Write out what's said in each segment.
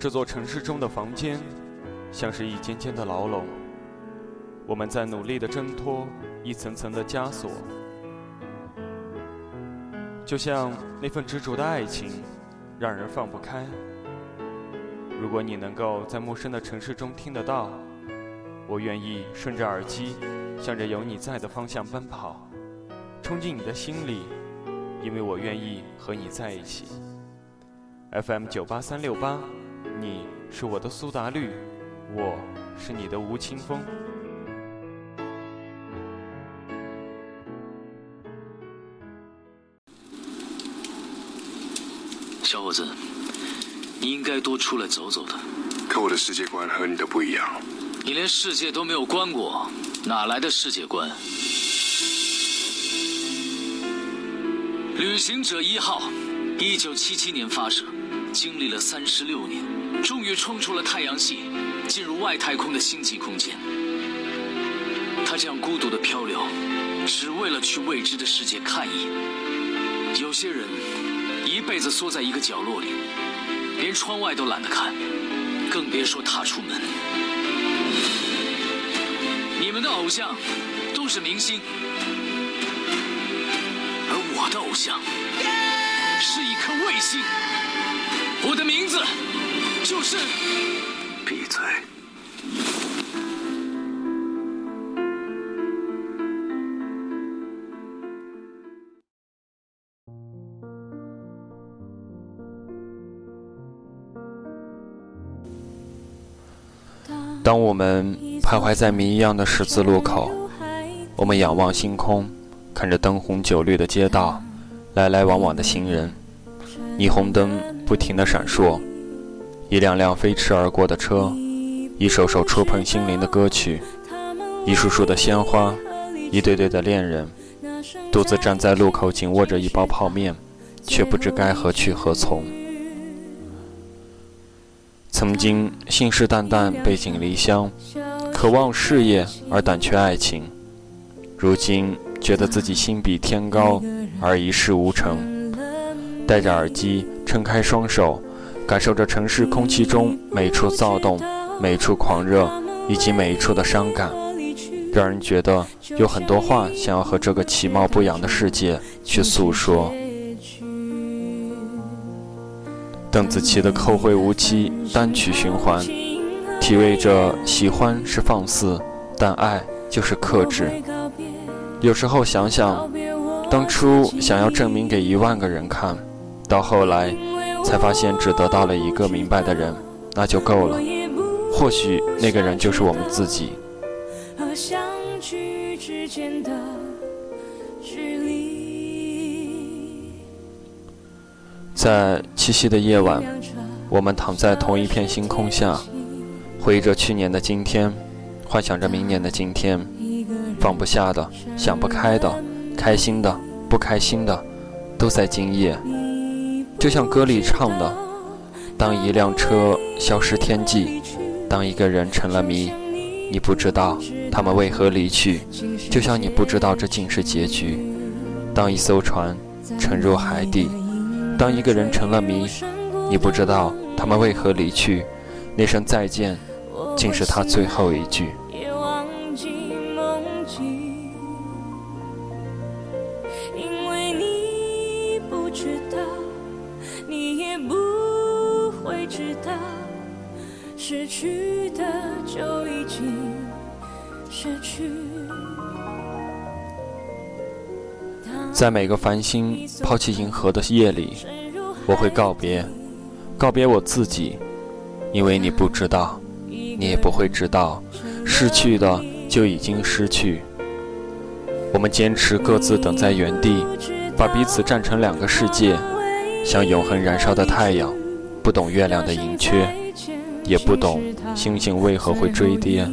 这座城市中的房间，像是一间间的牢笼，我们在努力的挣脱一层层的枷锁，就像那份执着的爱情，让人放不开。如果你能够在陌生的城市中听得到，我愿意顺着耳机，向着有你在的方向奔跑，冲进你的心里，因为我愿意和你在一起。FM 九八三六八。你是我的苏打绿，我是你的吴青峰。小伙子，你应该多出来走走的。可我的世界观和你的不一样。你连世界都没有观过，哪来的世界观？旅行者一号，一九七七年发射，经历了三十六年。终于冲出了太阳系，进入外太空的星际空间。他这样孤独的漂流，只为了去未知的世界看一眼。有些人一辈子缩在一个角落里，连窗外都懒得看，更别说踏出门。你们的偶像都是明星，而我的偶像是一颗卫星。我的名字。就是闭嘴。当我们徘徊在谜一样的十字路口，我们仰望星空，看着灯红酒绿的街道，来来往往的行人，霓虹灯不停的闪烁。一辆辆飞驰而过的车，一首首触碰心灵的歌曲，一束束的鲜花，一对对的恋人，独自站在路口，紧握着一包泡面，却不知该何去何从。曾经信誓旦旦背井离乡，渴望事业而胆怯爱情，如今觉得自己心比天高而一事无成，戴着耳机，撑开双手。感受着城市空气中每处躁动、每处狂热以及每一处的伤感，让人觉得有很多话想要和这个其貌不扬的世界去诉说。邓紫棋的《后会无期》单曲循环，体味着喜欢是放肆，但爱就是克制。有时候想想，当初想要证明给一万个人看，到后来。才发现只得到了一个明白的人，那就够了。或许那个人就是我们自己。在七夕的夜晚，我们躺在同一片星空下，回忆着去年的今天，幻想着明年的今天，放不下的、想不开的、开心的、不开心的，都在今夜。就像歌里唱的：“当一辆车消失天际，当一个人成了谜，你不知道他们为何离去，就像你不知道这竟是结局。当一艘船沉入海底，当一个人成了谜，你不知道他们为何离去，那声再见，竟是他最后一句。”就已经失去。在每个繁星抛弃银河的夜里，我会告别，告别我自己，因为你不知道，你也不会知道，失去的就已经失去。我们坚持各自等在原地，把彼此站成两个世界，像永恒燃烧的太阳，不懂月亮的盈缺。也不懂星星为何会追跌，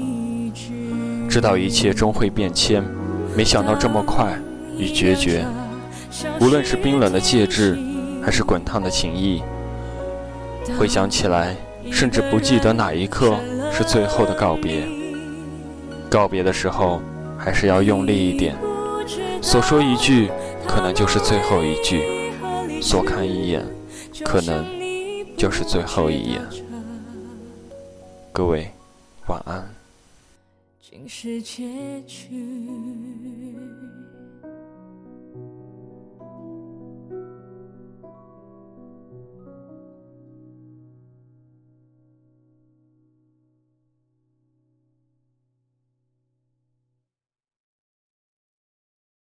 知道一切终会变迁，没想到这么快与决绝。无论是冰冷的戒指，还是滚烫的情谊，回想起来，甚至不记得哪一刻是最后的告别。告别的时候，还是要用力一点，所说一句，可能就是最后一句；所看一眼，可能就是最后一眼。各位晚安。竟是结局。